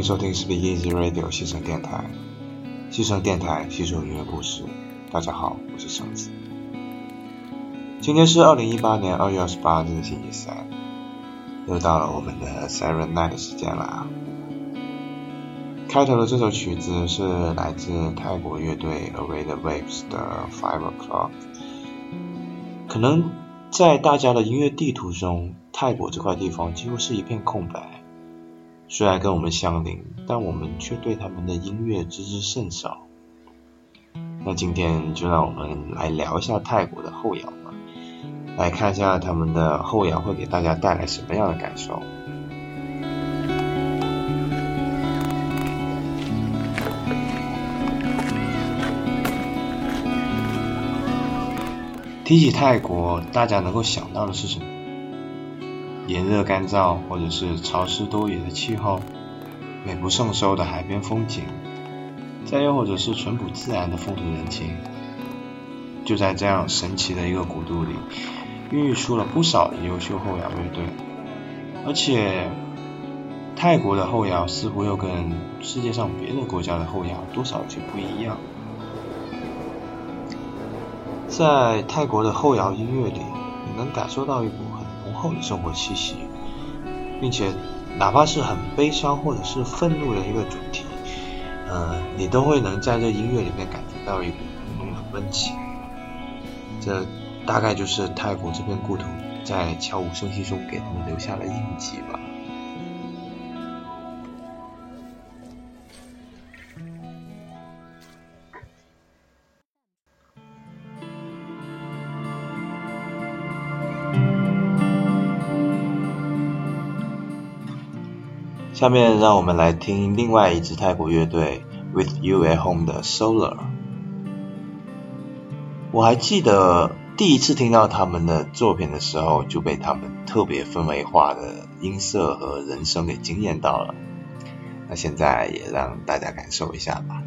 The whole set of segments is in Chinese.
迎收听 Speak Easy Radio 西城电台，西城电台叙述音乐故事。大家好，我是橙子。今天是二零一八年二月二十八日星期三，又到了我们的 Siren Night 时间啦。开头的这首曲子是来自泰国乐队 Away the Waves 的 Five O'clock。可能在大家的音乐地图中，泰国这块地方几乎是一片空白。虽然跟我们相邻，但我们却对他们的音乐知之甚少。那今天就让我们来聊一下泰国的后摇吧，来看一下他们的后摇会给大家带来什么样的感受。提起泰国，大家能够想到的是什么？炎热干燥，或者是潮湿多雨的气候，美不胜收的海边风景，再又或者是淳朴自然的风土人情，就在这样神奇的一个国度里，孕育出了不少的优秀后摇乐队。而且，泰国的后摇似乎又跟世界上别的国家的后摇多少有些不一样。在泰国的后摇音乐里，你能感受到一股后的生活气息，并且哪怕是很悲伤或者是愤怒的一个主题，呃，你都会能在这音乐里面感觉到一股浓浓的温情。这大概就是泰国这片故土在悄无声息中给他们留下的印记吧。下面让我们来听另外一支泰国乐队 With You at Home 的 Solar。我还记得第一次听到他们的作品的时候，就被他们特别氛围化的音色和人声给惊艳到了。那现在也让大家感受一下吧。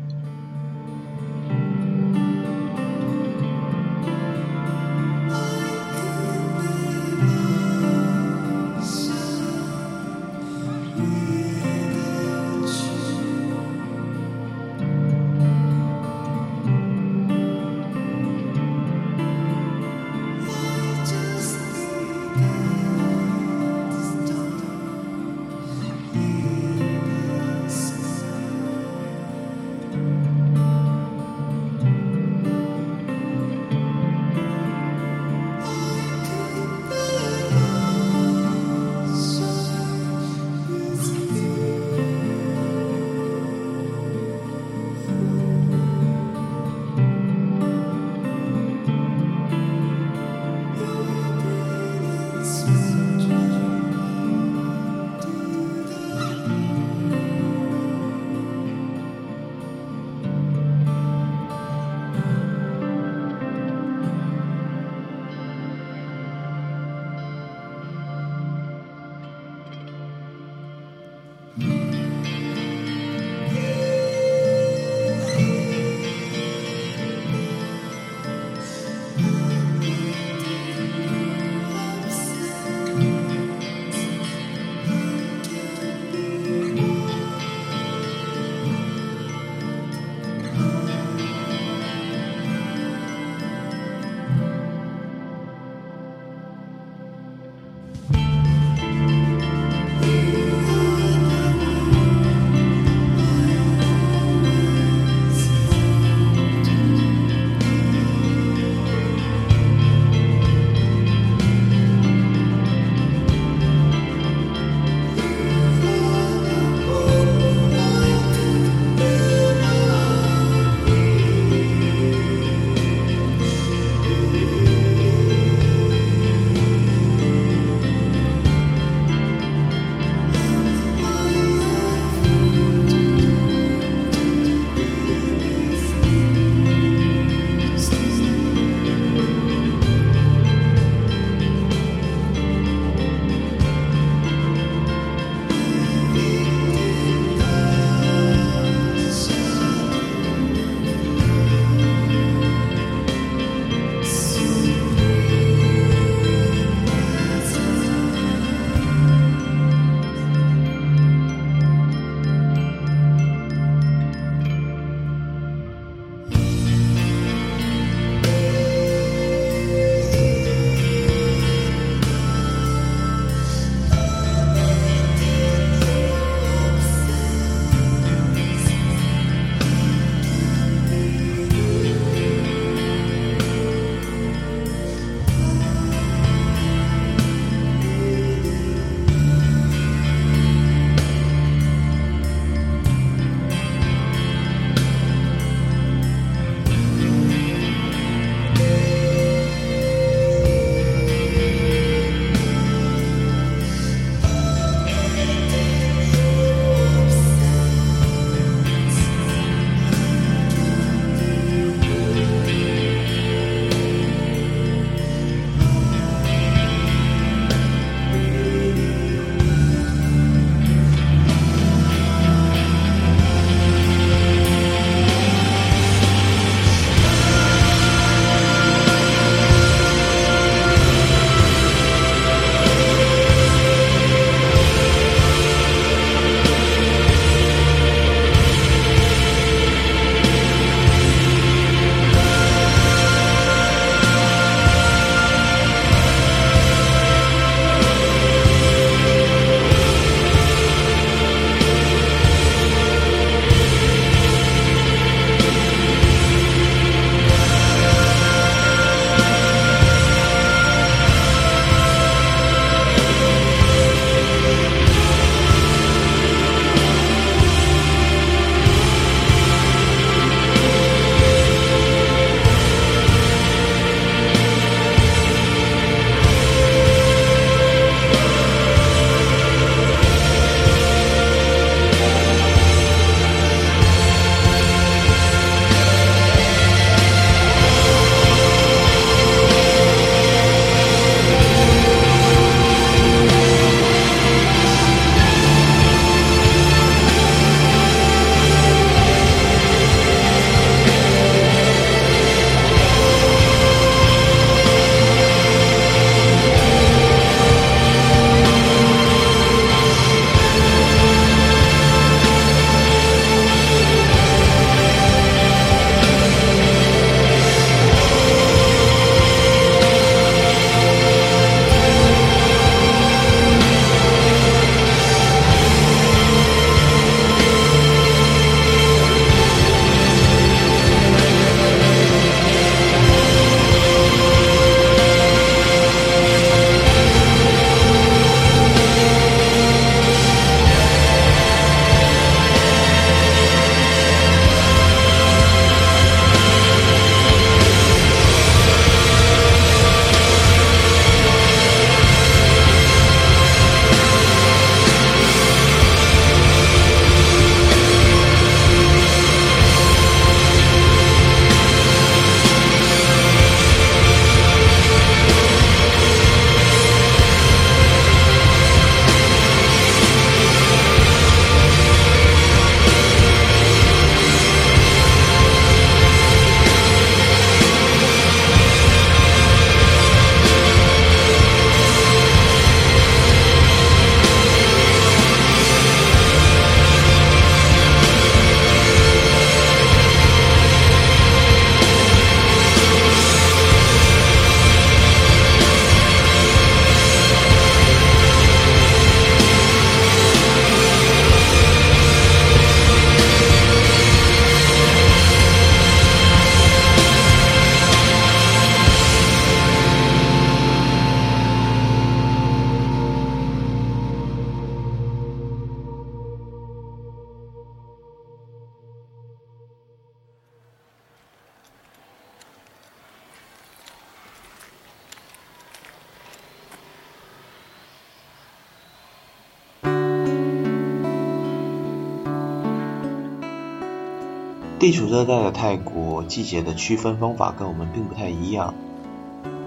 地处热带的泰国，季节的区分方法跟我们并不太一样。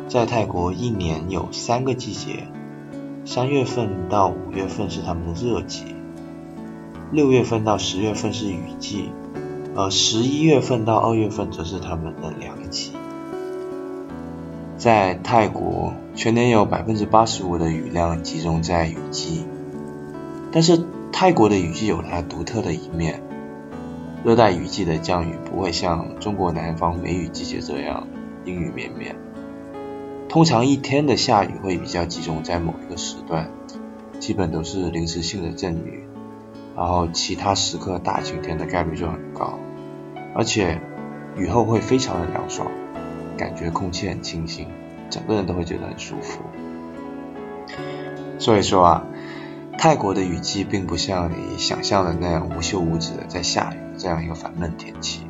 在泰国，一年有三个季节，三月份到五月份是他们的热季，六月份到十月份是雨季，而十一月份到二月份则是他们的凉季。在泰国，全年有百分之八十五的雨量集中在雨季，但是泰国的雨季有它独特的一面。热带雨季的降雨不会像中国南方梅雨季节这样阴雨绵绵，通常一天的下雨会比较集中在某一个时段，基本都是临时性的阵雨，然后其他时刻大晴天的概率就很高，而且雨后会非常的凉爽，感觉空气很清新，整个人都会觉得很舒服。所以说啊。泰国的雨季并不像你想象的那样无休无止的在下雨，这样一个烦闷天气。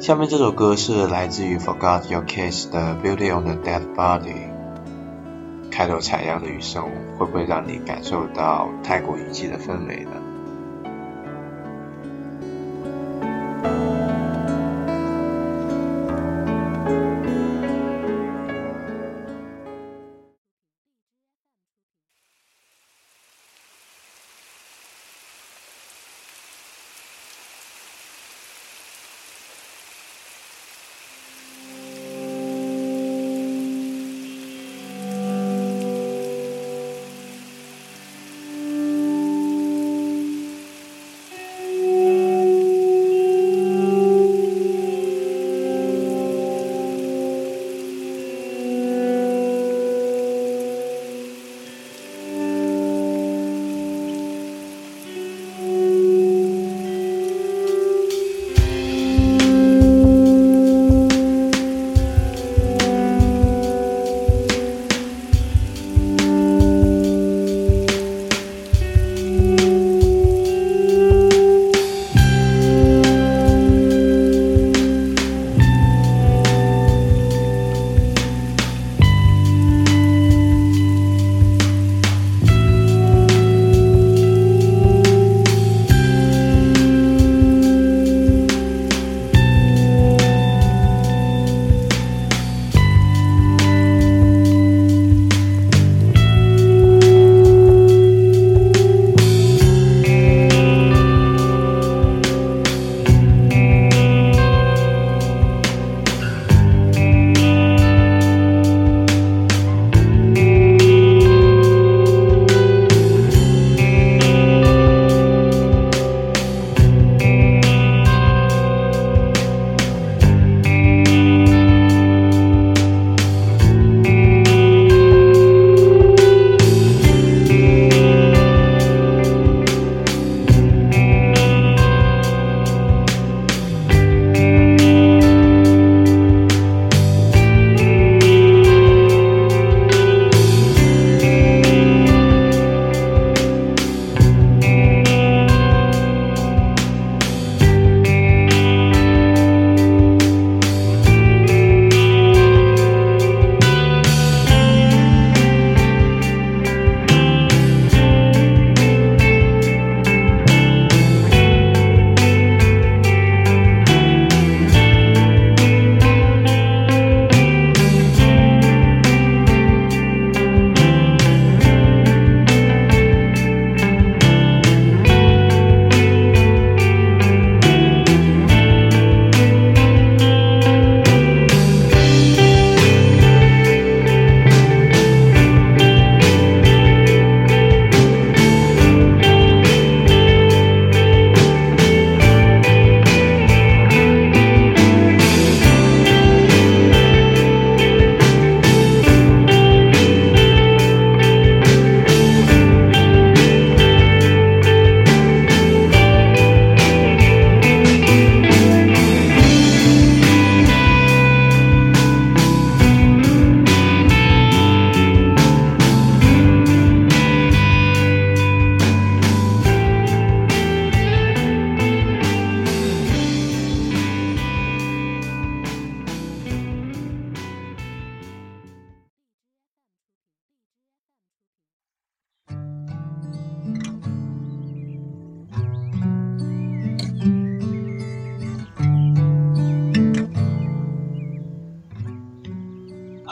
下面这首歌是来自于 Forgot Your Kiss 的 Beauty on the Dead Body，开头采样的雨声会不会让你感受到泰国雨季的氛围呢？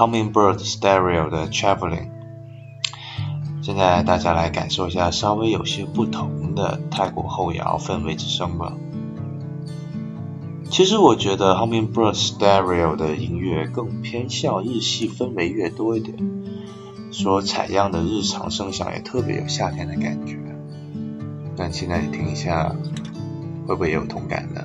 Hummingbird Stereo 的 Traveling。现在大家来感受一下稍微有些不同的泰国后摇氛围之声吧。其实我觉得 Hummingbird Stereo 的音乐更偏向日系氛围乐多一点，所采样的日常声响也特别有夏天的感觉。但现在你听一下，会不会也有同感呢？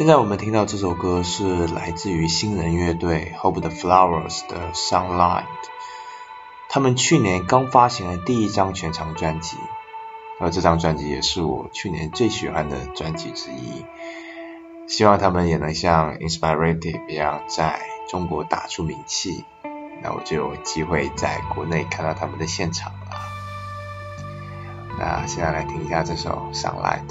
现在我们听到这首歌是来自于新人乐队 Hope the Flowers 的 Sunlight，他们去年刚发行了第一张全长专辑，而这张专辑也是我去年最喜欢的专辑之一。希望他们也能像 Inspirative 一样在中国打出名气，那我就有机会在国内看到他们的现场了。那现在来听一下这首 Sunlight。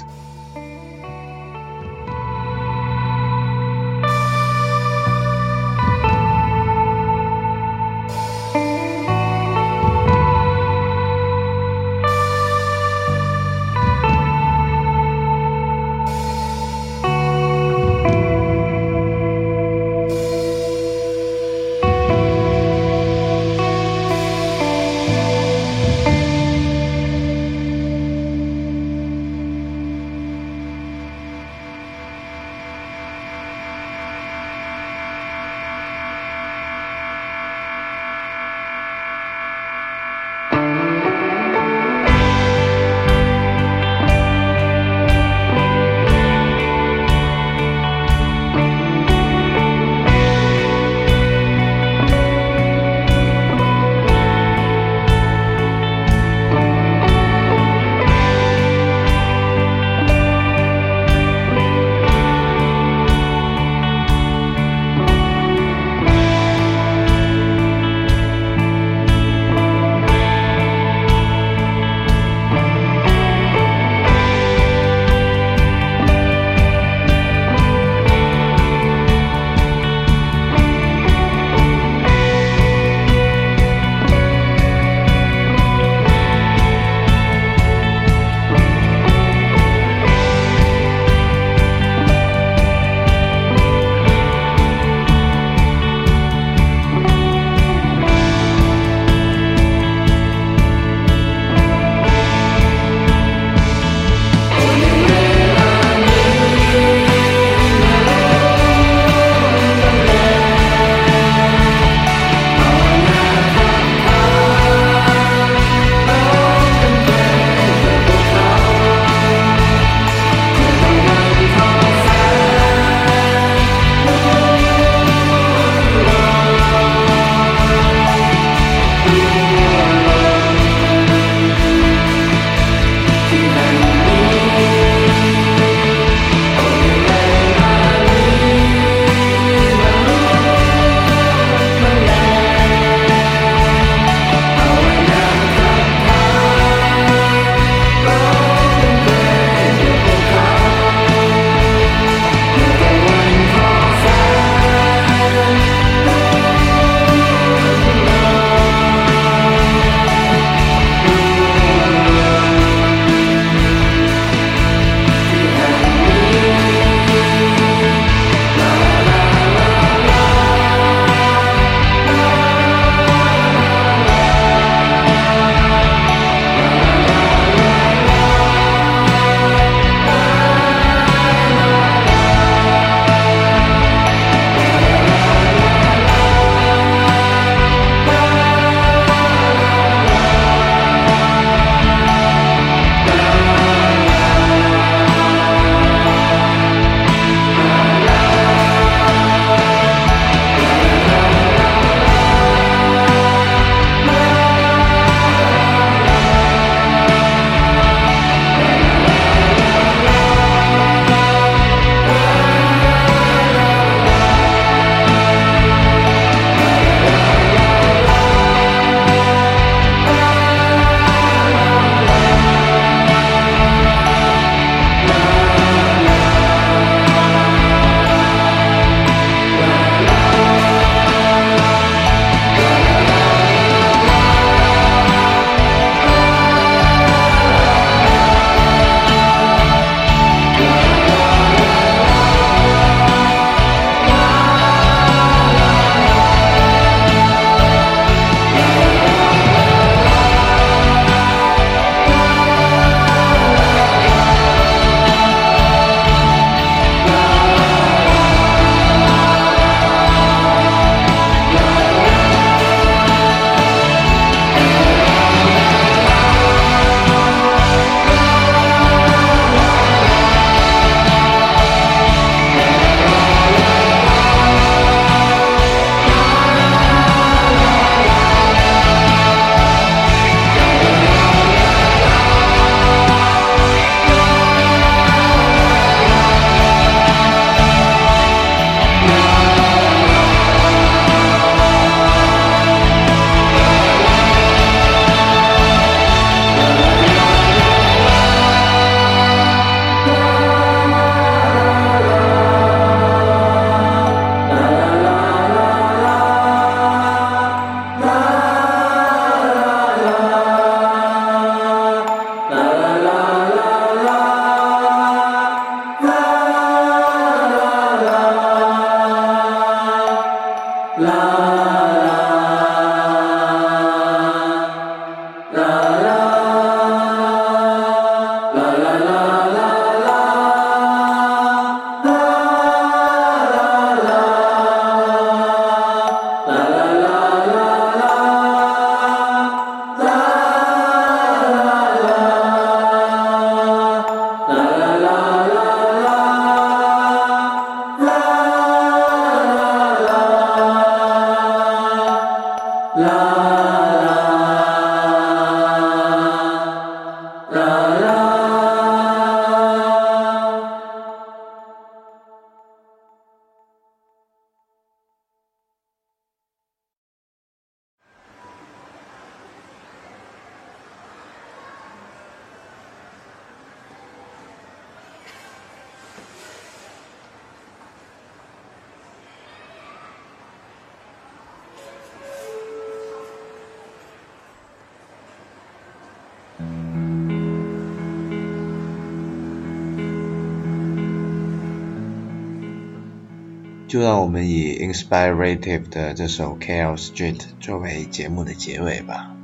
就让我们以 Inspirative 的这首 Chaos Street 作为节目的结尾吧。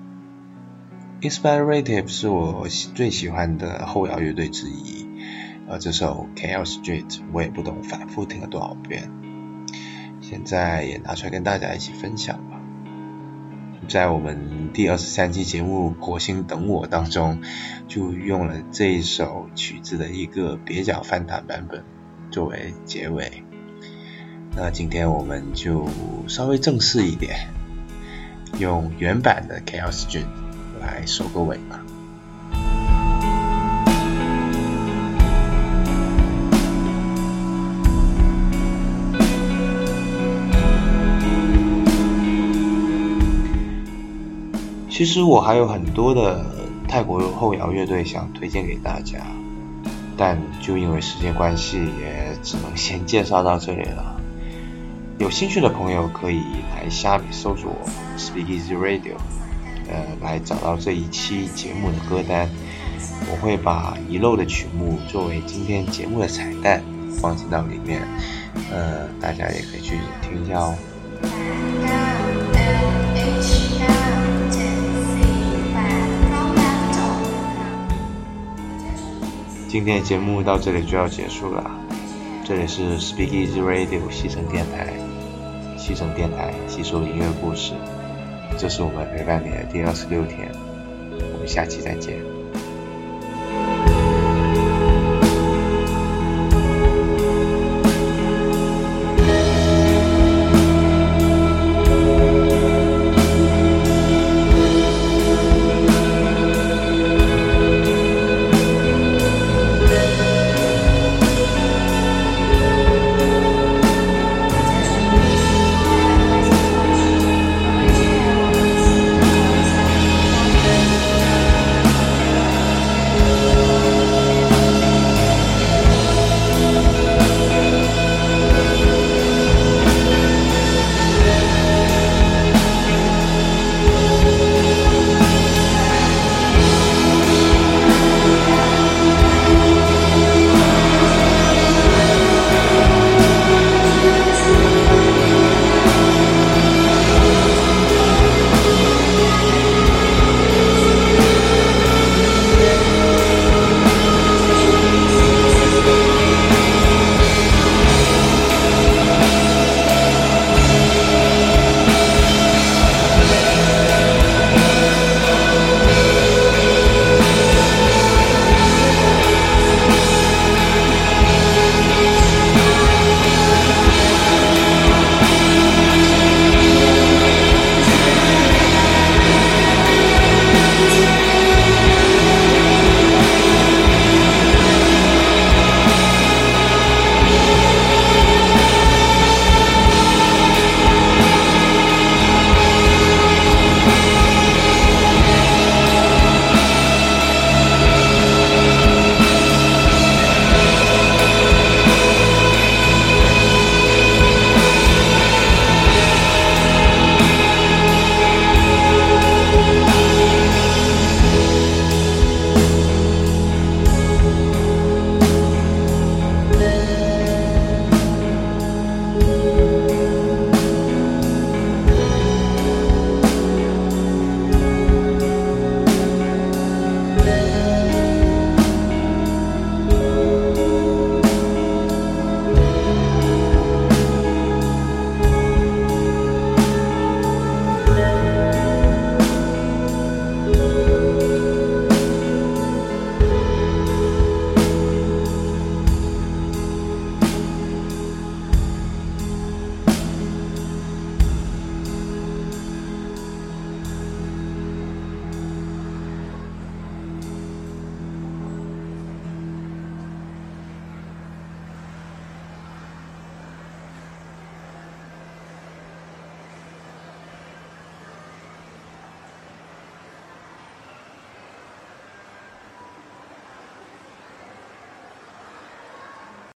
Inspirative 是我最喜欢的后摇乐队之一，而这首 Chaos Street 我也不懂反复听了多少遍，现在也拿出来跟大家一起分享吧。在我们第二十三期节目《国星等我》当中，就用了这一首曲子的一个蹩脚翻弹版本作为结尾。那今天我们就稍微正式一点，用原版的 Chaos Street。来收个尾吧。其实我还有很多的泰国后摇乐队想推荐给大家，但就因为时间关系，也只能先介绍到这里了。有兴趣的朋友可以来虾米搜索 Speakeasy Radio。呃，来找到这一期节目的歌单，我会把遗漏的曲目作为今天节目的彩蛋放进到里面，呃，大家也可以去听一下哦。今天的节目到这里就要结束了，这里是 Speak Easy Radio 西城电台，西城电台细说音乐故事。这是我们陪伴你的第二十六天，我们下期再见。